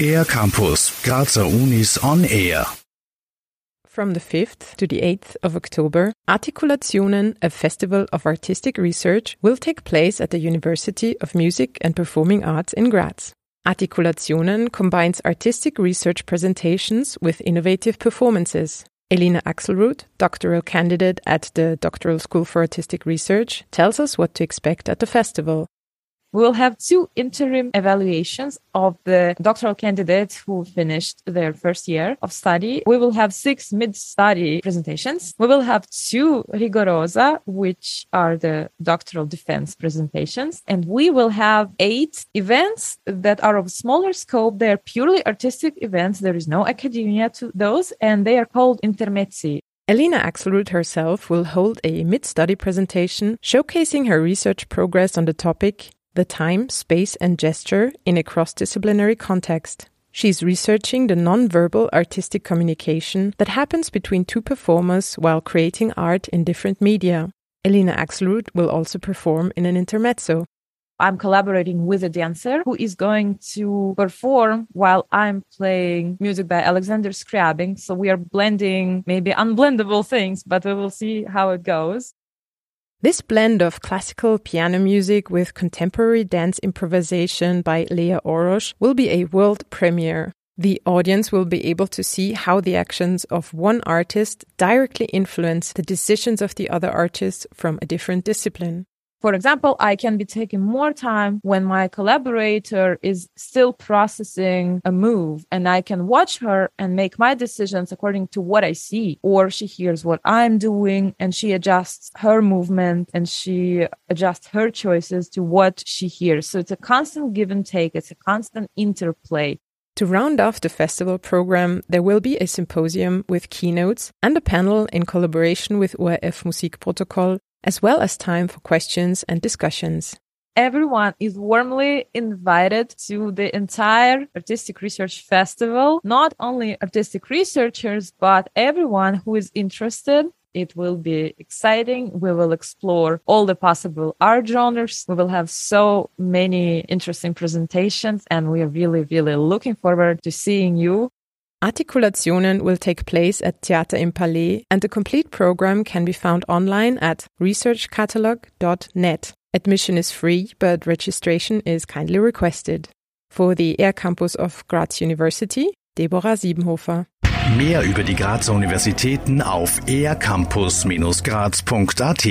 Air Campus, Grazer Unis on Air. From the 5th to the 8th of October, ARTikulationen, a festival of artistic research, will take place at the University of Music and Performing Arts in Graz. ARTikulationen combines artistic research presentations with innovative performances. Elina Axelrod, doctoral candidate at the Doctoral School for Artistic Research, tells us what to expect at the festival. We will have two interim evaluations of the doctoral candidates who finished their first year of study. We will have six mid-study presentations. We will have two rigorosa, which are the doctoral defense presentations. And we will have eight events that are of smaller scope. They are purely artistic events. There is no academia to those, and they are called intermezzi. Elena Axelrod herself will hold a mid-study presentation showcasing her research progress on the topic the time, space, and gesture in a cross disciplinary context. She's researching the non-verbal artistic communication that happens between two performers while creating art in different media. Elena Axelrod will also perform in an intermezzo. I'm collaborating with a dancer who is going to perform while I'm playing music by Alexander Scriabin. So we are blending maybe unblendable things, but we will see how it goes. This blend of classical piano music with contemporary dance improvisation by Leah Orosz will be a world premiere. The audience will be able to see how the actions of one artist directly influence the decisions of the other artists from a different discipline. For example, I can be taking more time when my collaborator is still processing a move and I can watch her and make my decisions according to what I see. Or she hears what I'm doing and she adjusts her movement and she adjusts her choices to what she hears. So it's a constant give and take. It's a constant interplay. To round off the festival program, there will be a symposium with keynotes and a panel in collaboration with ORF Musikprotokoll as well as time for questions and discussions. Everyone is warmly invited to the entire Artistic Research Festival. Not only artistic researchers, but everyone who is interested it will be exciting. We will explore all the possible art genres. We will have so many interesting presentations and we are really, really looking forward to seeing you. ARTikulationen will take place at Theater im Palais, and the complete program can be found online at researchcatalog.net. Admission is free, but registration is kindly requested. For the Air Campus of Graz University, Deborah Siebenhofer. Mehr über die Grazer Universitäten auf aircampus-graz.at